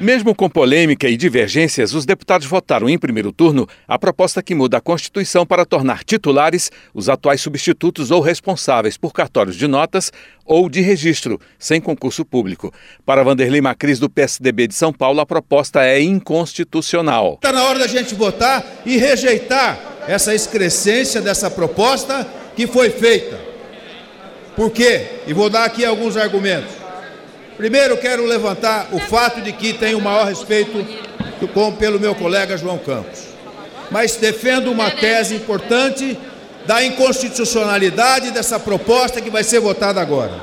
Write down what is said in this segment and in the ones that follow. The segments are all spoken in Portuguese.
Mesmo com polêmica e divergências, os deputados votaram em primeiro turno a proposta que muda a Constituição para tornar titulares os atuais substitutos ou responsáveis por cartórios de notas ou de registro, sem concurso público. Para Vanderlei Macris, do PSDB de São Paulo, a proposta é inconstitucional. Está na hora da gente votar e rejeitar essa excrescência dessa proposta que foi feita. Por quê? E vou dar aqui alguns argumentos. Primeiro, quero levantar o fato de que tenho o maior respeito com, pelo meu colega João Campos. Mas defendo uma tese importante da inconstitucionalidade dessa proposta que vai ser votada agora.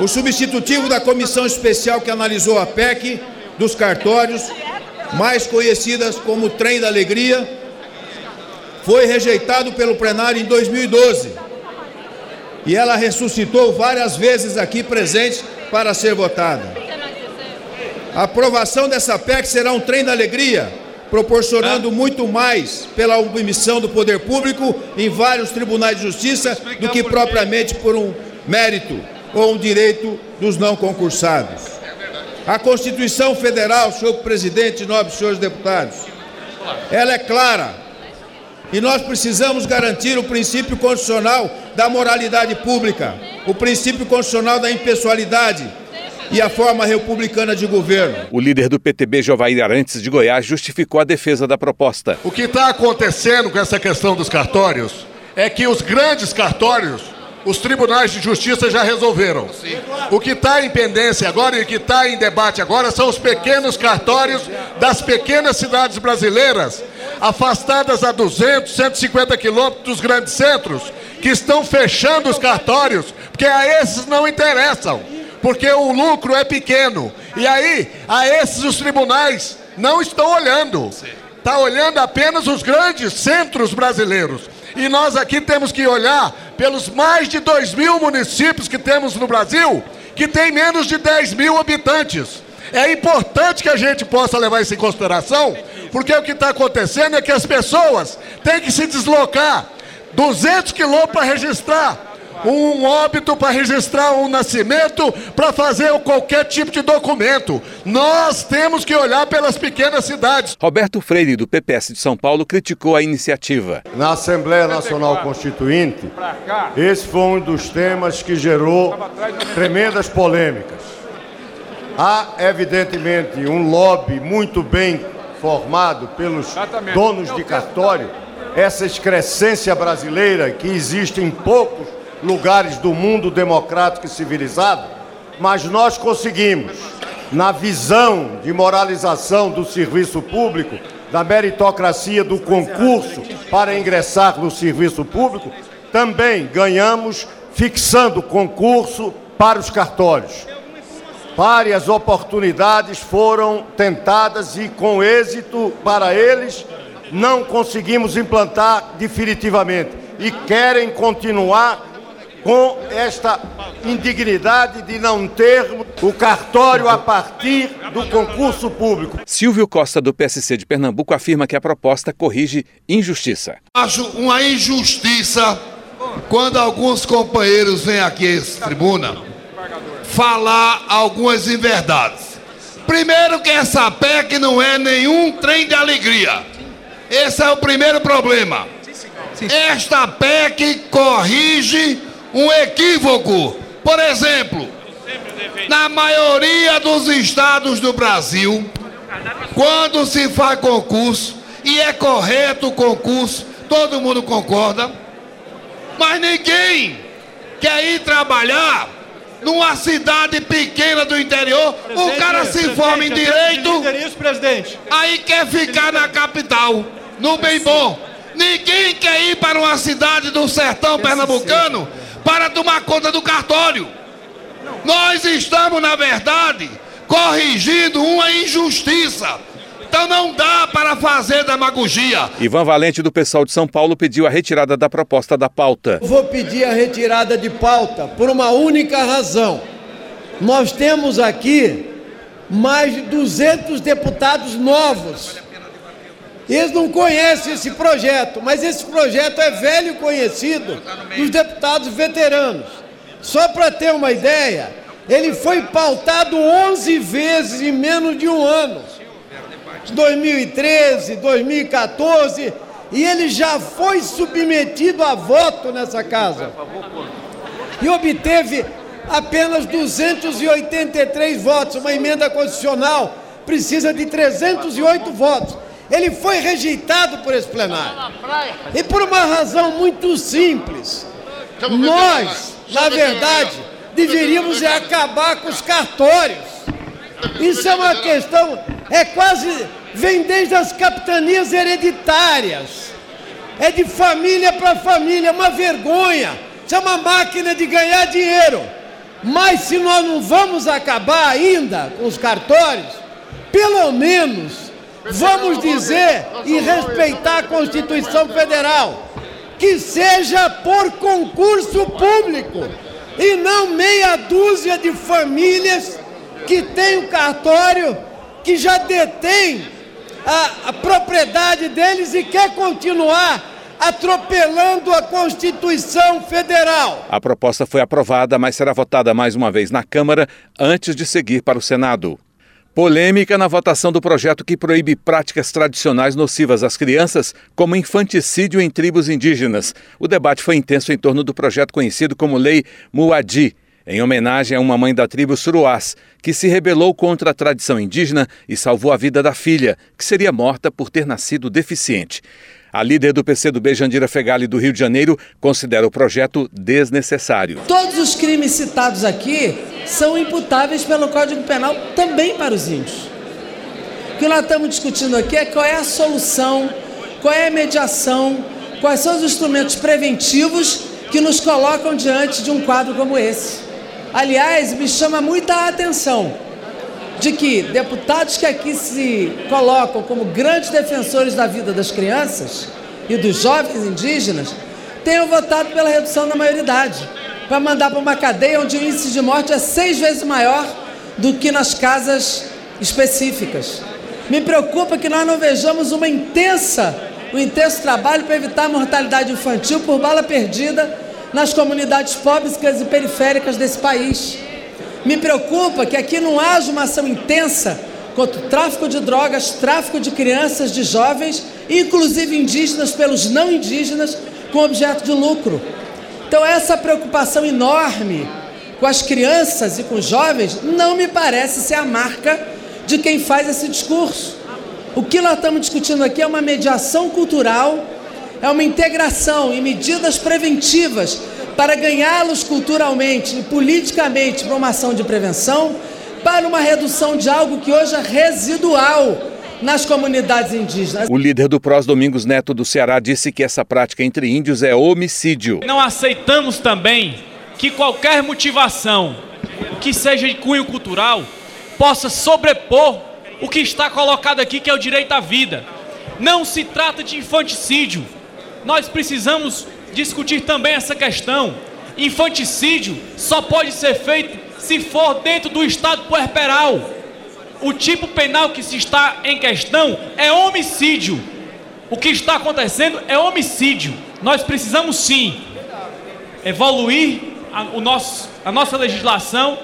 O substitutivo da comissão especial que analisou a PEC dos cartórios, mais conhecidas como Trem da Alegria, foi rejeitado pelo plenário em 2012 e ela ressuscitou várias vezes aqui presente para ser votada. A aprovação dessa PEC será um trem da alegria, proporcionando muito mais pela omissão do poder público em vários tribunais de justiça do que propriamente por um mérito ou um direito dos não concursados. A Constituição Federal, senhor presidente e nobres senhores deputados, ela é clara e nós precisamos garantir o princípio constitucional da moralidade pública, o princípio constitucional da impessoalidade e a forma republicana de governo. O líder do PTB, Jovair Arantes de Goiás, justificou a defesa da proposta. O que está acontecendo com essa questão dos cartórios é que os grandes cartórios os tribunais de justiça já resolveram. O que está em pendência agora e o que está em debate agora são os pequenos cartórios das pequenas cidades brasileiras, afastadas a 200, 150 quilômetros dos grandes centros, que estão fechando os cartórios, porque a esses não interessam, porque o lucro é pequeno. E aí, a esses os tribunais não estão olhando. Está olhando apenas os grandes centros brasileiros. E nós aqui temos que olhar pelos mais de 2 mil municípios que temos no Brasil, que tem menos de 10 mil habitantes. É importante que a gente possa levar isso em consideração, porque o que está acontecendo é que as pessoas têm que se deslocar 200 quilômetros para registrar um óbito para registrar um nascimento, para fazer qualquer tipo de documento. Nós temos que olhar pelas pequenas cidades. Roberto Freire, do PPS de São Paulo, criticou a iniciativa. Na Assembleia Nacional Constituinte, esse foi um dos temas que gerou tremendas polêmicas. Há, evidentemente, um lobby muito bem formado pelos donos de cartório, essa excrescência brasileira que existe em poucos lugares do mundo democrático e civilizado, mas nós conseguimos, na visão de moralização do serviço público, da meritocracia do concurso para ingressar no serviço público, também ganhamos fixando concurso para os cartórios. Várias oportunidades foram tentadas e, com êxito para eles, não conseguimos implantar definitivamente e querem continuar com esta indignidade de não termos o cartório a partir do concurso público. Silvio Costa, do PSC de Pernambuco, afirma que a proposta corrige injustiça. Acho uma injustiça quando alguns companheiros vêm aqui à tribuna falar algumas inverdades. Primeiro que essa PEC não é nenhum trem de alegria. Esse é o primeiro problema. Esta PEC corrige um equívoco. Por exemplo, na maioria dos estados do Brasil, quando se faz concurso, e é correto o concurso, todo mundo concorda, mas ninguém quer ir trabalhar numa cidade pequena do interior, presidente, o cara se forma em direito, isso, aí quer ficar na capital, no bem bom. Ninguém quer ir para uma cidade do sertão pernambucano para tomar conta do cartório. Nós estamos, na verdade, corrigindo uma injustiça. Então não dá para fazer demagogia. Ivan Valente, do pessoal de São Paulo, pediu a retirada da proposta da pauta. Vou pedir a retirada de pauta por uma única razão. Nós temos aqui mais de 200 deputados novos Eles não conhecem esse projeto, mas esse projeto é velho conhecido dos deputados veteranos. Só para ter uma ideia, ele foi pautado 11 vezes em menos de um ano. 2013, 2014, e ele já foi submetido a voto nessa casa. E obteve apenas 283 votos. Uma emenda constitucional precisa de 308 votos. Ele foi rejeitado por esse plenário. E por uma razão muito simples. Nós, na verdade, deveríamos acabar com os cartórios. Isso é uma questão, é quase, vem desde as capitanias hereditárias. É de família para família, é uma vergonha. Isso é uma máquina de ganhar dinheiro. Mas se nós não vamos acabar ainda com os cartórios, pelo menos vamos dizer e respeitar a Constituição Federal, que seja por concurso público e não meia dúzia de famílias que tem o cartório, que já detém a, a propriedade deles e quer continuar atropelando a Constituição Federal. A proposta foi aprovada, mas será votada mais uma vez na Câmara antes de seguir para o Senado. Polêmica na votação do projeto que proíbe práticas tradicionais nocivas às crianças, como infanticídio em tribos indígenas. O debate foi intenso em torno do projeto conhecido como Lei Muadi, em homenagem a uma mãe da tribo Suruás, que se rebelou contra a tradição indígena e salvou a vida da filha, que seria morta por ter nascido deficiente. A líder do PCdoB, Jandira Fegali, do Rio de Janeiro, considera o projeto desnecessário. Todos os crimes citados aqui são imputáveis pelo Código Penal também para os índios. O que nós estamos discutindo aqui é qual é a solução, qual é a mediação, quais são os instrumentos preventivos que nos colocam diante de um quadro como esse. Aliás, me chama muita atenção de que deputados que aqui se colocam como grandes defensores da vida das crianças e dos jovens indígenas tenham votado pela redução da maioridade, para mandar para uma cadeia onde o índice de morte é seis vezes maior do que nas casas específicas. Me preocupa que nós não vejamos uma intensa, um intenso trabalho para evitar a mortalidade infantil por bala perdida nas comunidades pobres e periféricas desse país. Me preocupa que aqui não haja uma ação intensa contra o tráfico de drogas, tráfico de crianças, de jovens, inclusive indígenas pelos não indígenas, com objeto de lucro. Então, essa preocupação enorme com as crianças e com os jovens não me parece ser a marca de quem faz esse discurso. O que nós estamos discutindo aqui é uma mediação cultural, é uma integração e medidas preventivas para ganhá-los culturalmente e politicamente para uma ação de prevenção, para uma redução de algo que hoje é residual nas comunidades indígenas. O líder do PROS, Domingos Neto do Ceará, disse que essa prática entre índios é homicídio. Não aceitamos também que qualquer motivação que seja de cunho cultural possa sobrepor o que está colocado aqui, que é o direito à vida. Não se trata de infanticídio. Nós precisamos discutir também essa questão. Infanticídio só pode ser feito se for dentro do estado puerperal. O tipo penal que se está em questão é homicídio. O que está acontecendo é homicídio. Nós precisamos sim evoluir a, o nosso, a nossa legislação.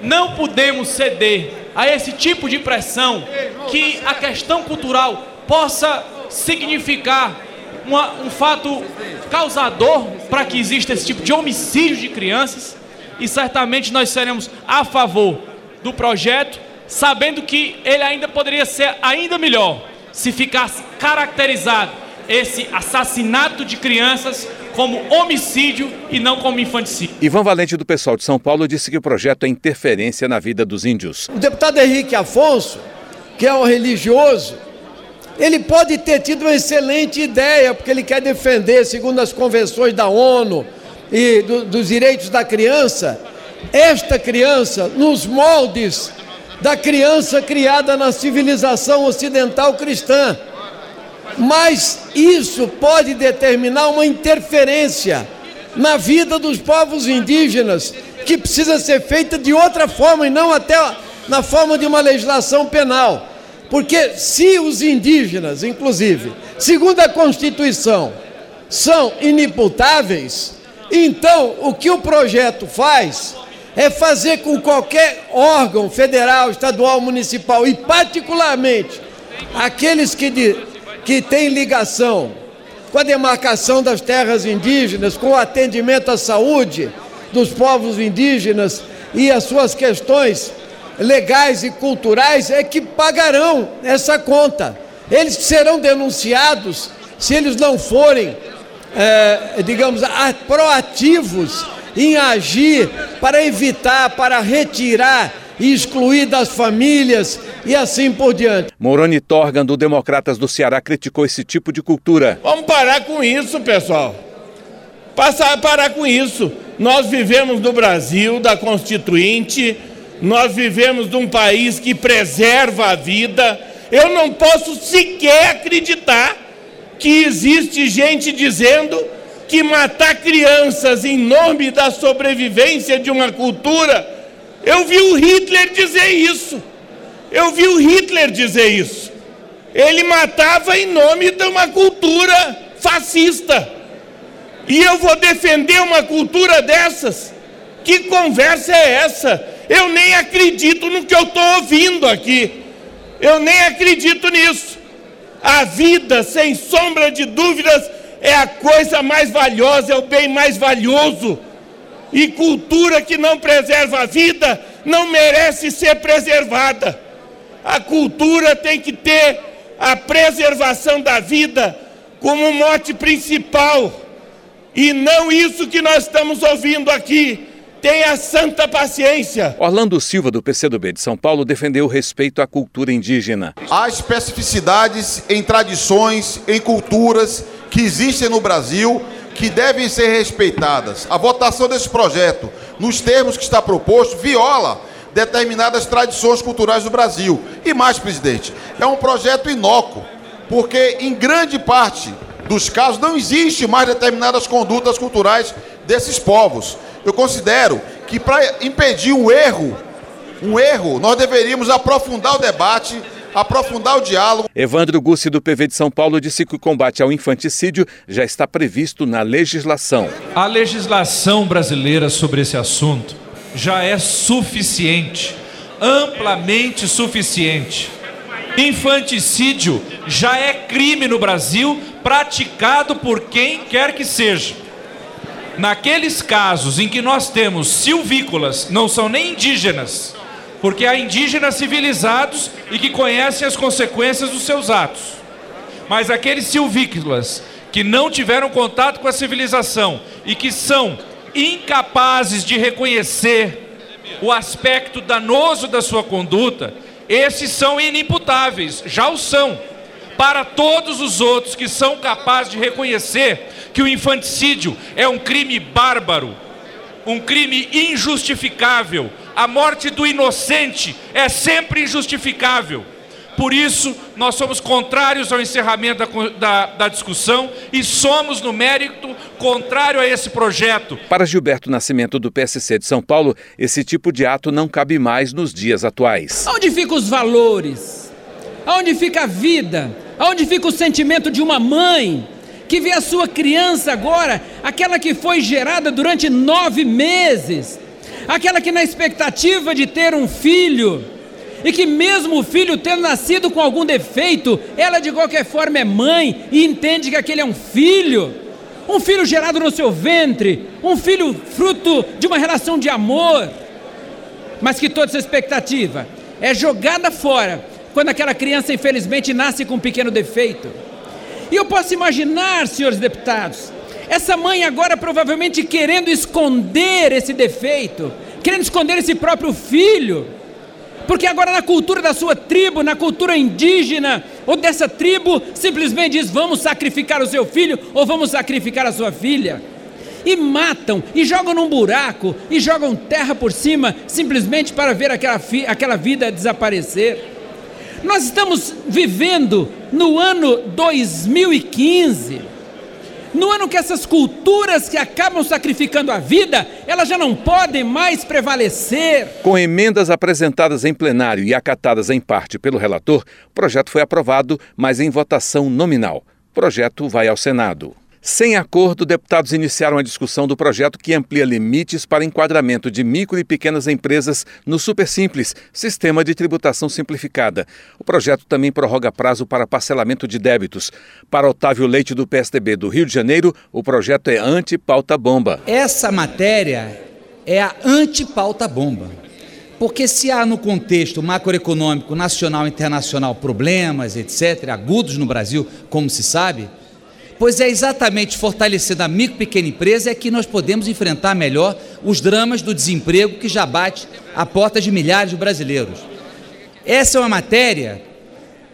Não podemos ceder a esse tipo de pressão que a questão cultural possa significar uma, um fato causador para que exista esse tipo de homicídio de crianças e certamente nós seremos a favor do projeto, sabendo que ele ainda poderia ser ainda melhor se ficasse caracterizado esse assassinato de crianças como homicídio e não como infanticídio. Ivan Valente, do pessoal de São Paulo, disse que o projeto é interferência na vida dos índios. O deputado Henrique Afonso, que é um religioso, ele pode ter tido uma excelente ideia, porque ele quer defender, segundo as convenções da ONU e do, dos direitos da criança, esta criança nos moldes da criança criada na civilização ocidental cristã. Mas isso pode determinar uma interferência na vida dos povos indígenas, que precisa ser feita de outra forma e não até na forma de uma legislação penal. Porque se os indígenas, inclusive, segundo a Constituição, são inimputáveis, então o que o projeto faz é fazer com qualquer órgão federal, estadual, municipal e particularmente aqueles que, de, que têm ligação com a demarcação das terras indígenas, com o atendimento à saúde dos povos indígenas e as suas questões legais e culturais é que pagarão essa conta. Eles serão denunciados se eles não forem, é, digamos, proativos em agir para evitar, para retirar e excluir das famílias e assim por diante. Moroni Torgan, do Democratas do Ceará, criticou esse tipo de cultura. Vamos parar com isso, pessoal. Passar, parar com isso. Nós vivemos no Brasil, da Constituinte, nós vivemos num país que preserva a vida. Eu não posso sequer acreditar que existe gente dizendo que matar crianças em nome da sobrevivência de uma cultura. Eu vi o Hitler dizer isso. Eu vi o Hitler dizer isso. Ele matava em nome de uma cultura fascista. E eu vou defender uma cultura dessas? Que conversa é essa? Eu nem acredito no que eu estou ouvindo aqui. Eu nem acredito nisso. A vida, sem sombra de dúvidas, é a coisa mais valiosa, é o bem mais valioso. E cultura que não preserva a vida não merece ser preservada. A cultura tem que ter a preservação da vida como mote principal. E não isso que nós estamos ouvindo aqui. Tenha santa paciência. Orlando Silva, do PCdoB de São Paulo, defendeu o respeito à cultura indígena. Há especificidades em tradições, em culturas que existem no Brasil que devem ser respeitadas. A votação desse projeto, nos termos que está proposto, viola determinadas tradições culturais do Brasil. E mais, presidente, é um projeto inócuo, porque em grande parte dos casos não existe mais determinadas condutas culturais desses povos. Eu considero que para impedir um erro, um erro, nós deveríamos aprofundar o debate, aprofundar o diálogo. Evandro Gussi, do PV de São Paulo, disse que o combate ao infanticídio já está previsto na legislação. A legislação brasileira sobre esse assunto já é suficiente, amplamente suficiente. Infanticídio já é crime no Brasil, praticado por quem quer que seja. Naqueles casos em que nós temos silvícolas, não são nem indígenas, porque há indígenas civilizados e que conhecem as consequências dos seus atos. Mas aqueles silvícolas que não tiveram contato com a civilização e que são incapazes de reconhecer o aspecto danoso da sua conduta, esses são inimputáveis, já o são. Para todos os outros que são capazes de reconhecer que o infanticídio é um crime bárbaro, um crime injustificável, a morte do inocente é sempre injustificável. Por isso, nós somos contrários ao encerramento da, da, da, discussão e somos, no mérito, contrário a esse projeto. Para Gilberto Nascimento, do PSC de São Paulo, esse tipo de ato não cabe mais nos dias atuais. Onde ficam os valores? Onde fica a vida? Onde fica o sentimento de uma mãe que vê a sua criança agora, aquela que foi gerada durante nove meses, aquela que na expectativa de ter um filho, e que mesmo o filho tendo nascido com algum defeito, ela de qualquer forma é mãe e entende que aquele é um filho, um filho gerado no seu ventre, um filho fruto de uma relação de amor, mas que toda essa expectativa é jogada fora quando aquela criança infelizmente nasce com um pequeno defeito. E eu posso imaginar, senhores deputados, essa mãe agora provavelmente querendo esconder esse defeito, querendo esconder esse próprio filho, porque agora na cultura da sua tribo, na cultura indígena ou dessa tribo, simplesmente diz: vamos sacrificar o seu filho ou vamos sacrificar a sua filha. E matam, e jogam num buraco, e jogam terra por cima, simplesmente para ver aquela, aquela vida desaparecer. Nós estamos vivendo no ano 2015 No ano que essas culturas que acabam sacrificando a vida, elas já não podem mais prevalecer. Com emendas apresentadas em plenário e acatadas em parte pelo relator, o projeto foi aprovado, mas em votação nominal. O projeto vai ao Senado. Sem acordo, deputados iniciaram a discussão do projeto que amplia limites para enquadramento de micro e pequenas empresas no Super Simples, sistema de tributação simplificada. O projeto também prorroga prazo para parcelamento de débitos. Para Otávio Leite, do PSDB do Rio de Janeiro, o projeto é anti-pauta-bomba. Essa matéria é a anti-pauta-bomba. Porque se há no contexto macroeconômico nacional e internacional problemas, etc., agudos no Brasil, como se sabe, pois é exatamente fortalecendo a micro e pequena empresa é que nós podemos enfrentar melhor os dramas do desemprego que já bate a porta de milhares de brasileiros. Essa é uma matéria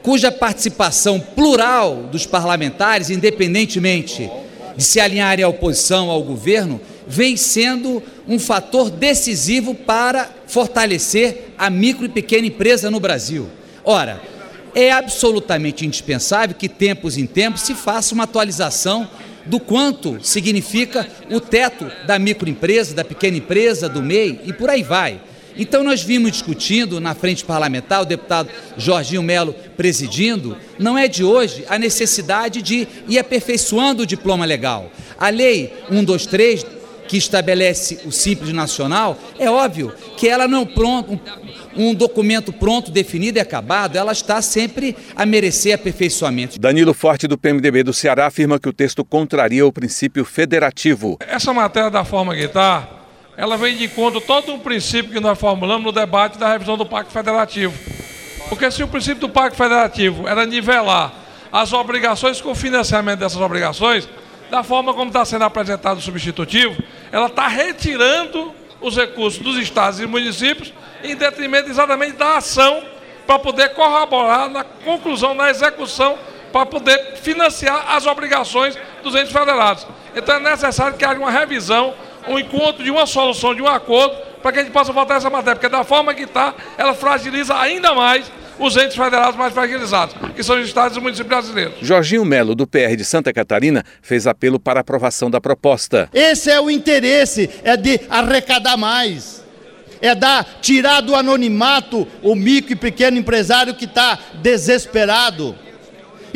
cuja participação plural dos parlamentares, independentemente de se alinharem à oposição ao governo, vem sendo um fator decisivo para fortalecer a micro e pequena empresa no Brasil. Ora, é absolutamente indispensável que, tempos em tempos, se faça uma atualização do quanto significa o teto da microempresa, da pequena empresa, do MEI e por aí vai. Então, nós vimos discutindo na frente parlamentar, o deputado Jorginho Melo presidindo, não é de hoje a necessidade de ir aperfeiçoando o diploma legal. A Lei 123, que estabelece o Simples Nacional, é óbvio que ela não pronto, um documento pronto, definido e acabado, ela está sempre a merecer aperfeiçoamento. Danilo Forte, do PMDB do Ceará, afirma que o texto contraria o princípio federativo. Essa matéria da forma que está, ela vem de encontro todo um princípio que nós formulamos no debate da revisão do Pacto Federativo. Porque se o princípio do Pacto Federativo era nivelar as obrigações com o financiamento dessas obrigações, da forma como está sendo apresentado o substitutivo, ela está retirando os recursos dos estados e municípios em detrimento exatamente da ação para poder corroborar na conclusão, na execução, para poder financiar as obrigações dos entes federados. Então é necessário que haja uma revisão, um encontro de uma solução, de um acordo, para que a gente possa votar essa matéria, porque da forma que está, ela fragiliza ainda mais os entes federados mais fragilizados, que são os estados e os municípios brasileiros. Jorginho Melo, do PR de Santa Catarina, fez apelo para aprovação da proposta. Esse é o interesse, é de arrecadar mais é dar, tirar do anonimato o micro e pequeno empresário que está desesperado.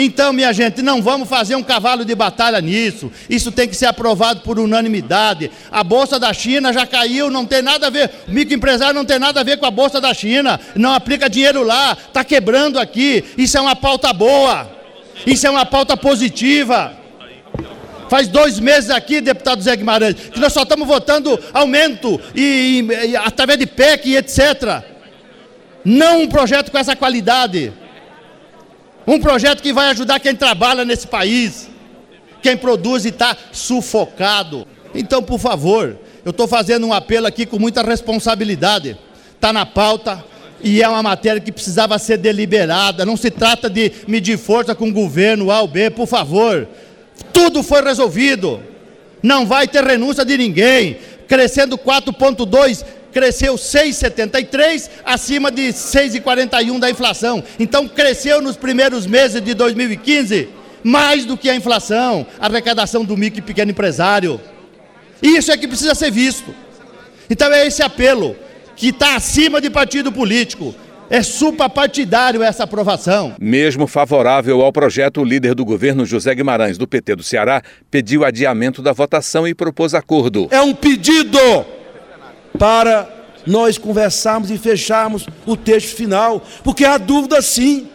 Então, minha gente, não vamos fazer um cavalo de batalha nisso. Isso tem que ser aprovado por unanimidade. A bolsa da China já caiu, não tem nada a ver. O microempresário não tem nada a ver com a bolsa da China. Não aplica dinheiro lá, está quebrando aqui. Isso é uma pauta boa. Isso é uma pauta positiva. Faz dois meses aqui, deputado Zé Guimarães, que nós só estamos votando aumento e, e, e através de PEC e etc. Não um projeto com essa qualidade. Um projeto que vai ajudar quem trabalha nesse país, quem produz e está sufocado. Então, por favor, eu estou fazendo um apelo aqui com muita responsabilidade. Está na pauta e é uma matéria que precisava ser deliberada. Não se trata de medir força com o governo A ou B, por favor. Tudo foi resolvido. Não vai ter renúncia de ninguém. Crescendo 4,2, cresceu 6,73, acima de 6,41 da inflação. Então cresceu nos primeiros meses de 2015 mais do que a inflação, a arrecadação do micro e pequeno empresário. Isso é que precisa ser visto. Então é esse apelo que está acima de partido político. É suprapartidário essa aprovação. Mesmo favorável ao projeto, o líder do governo, José Guimarães, do PT do Ceará, pediu adiamento da votação e propôs acordo. É um pedido para nós conversarmos e fecharmos o texto final, porque há dúvida sim.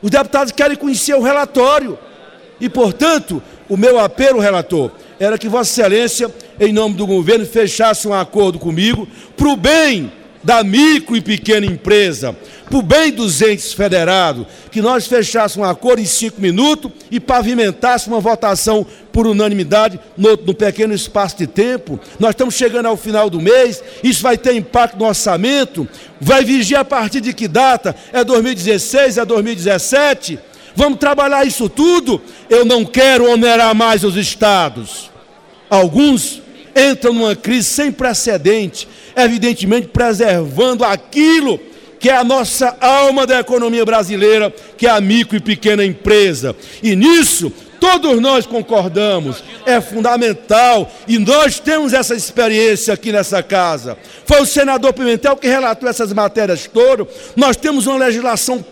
Os deputados querem conhecer o relatório. E, portanto, o meu apelo, relator, era que Vossa Excelência, em nome do governo, fechasse um acordo comigo para o bem da micro e pequena empresa, o bem dos entes federados, que nós fechássemos um acordo em cinco minutos e pavimentássemos uma votação por unanimidade no, no, pequeno espaço de tempo. Nós estamos chegando ao final do mês, isso vai ter impacto no orçamento, vai vigiar a partir de que data? É 2016, é 2017? Vamos trabalhar isso tudo? Eu não quero onerar mais os estados. Alguns entram numa crise sem precedente evidentemente preservando aquilo que é a nossa alma da economia brasileira, que é a micro e pequena empresa. E nisso, todos nós concordamos, é fundamental e nós temos essa experiência aqui nessa casa. Foi o senador Pimentel que relatou essas matérias todas. Nós temos uma legislação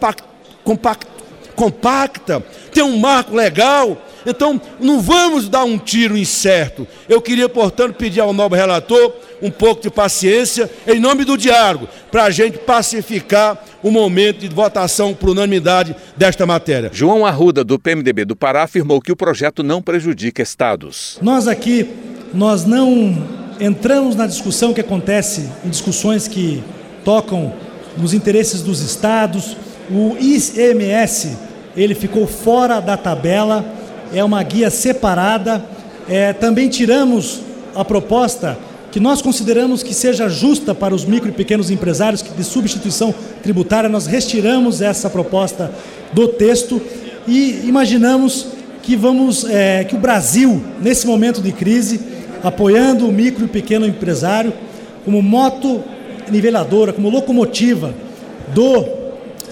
compacta, compacta tem um marco legal. Então, não vamos dar um tiro incerto. Eu queria, portanto, pedir ao nobre relator um pouco de paciência, em nome do diálogo, para a gente pacificar o momento de votação por unanimidade desta matéria. João Arruda, do PMDB do Pará, afirmou que o projeto não prejudica estados. Nós aqui, nós não entramos na discussão que acontece em discussões que tocam nos interesses dos estados. O ICMS, ele ficou fora da tabela, é uma guia separada. É, também tiramos a proposta que nós consideramos que seja justa para os micro e pequenos empresários de substituição tributária, nós retiramos essa proposta do texto e imaginamos que vamos é, que o Brasil nesse momento de crise apoiando o micro e pequeno empresário como moto niveladora, como locomotiva do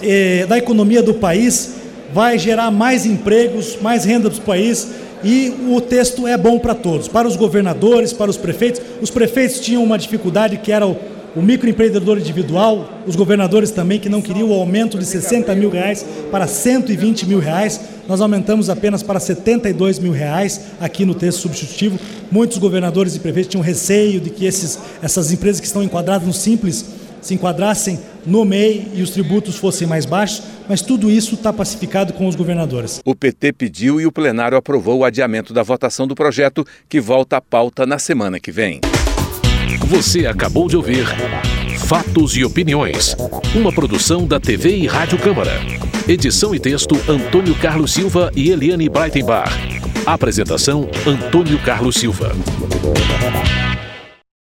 eh, da economia do país, vai gerar mais empregos, mais renda para o país e o texto é bom para todos, para os governadores, para os prefeitos. Os prefeitos tinham uma dificuldade que era o, o microempreendedor individual, os governadores também que não queriam o aumento de 60 mil reais para 120 mil reais. Nós aumentamos apenas para 72 mil reais aqui no texto substitutivo. Muitos governadores e prefeitos tinham receio de que esses, essas empresas que estão enquadradas no Simples se enquadrassem no MEI e os tributos fossem mais baixos, mas tudo isso está pacificado com os governadores. O PT pediu e o plenário aprovou o adiamento da votação do projeto, que volta à pauta na semana que vem. Você acabou de ouvir Fatos e Opiniões, uma produção da TV e Rádio Câmara. Edição e texto Antônio Carlos Silva e Eliane Breitenbach. Apresentação Antônio Carlos Silva.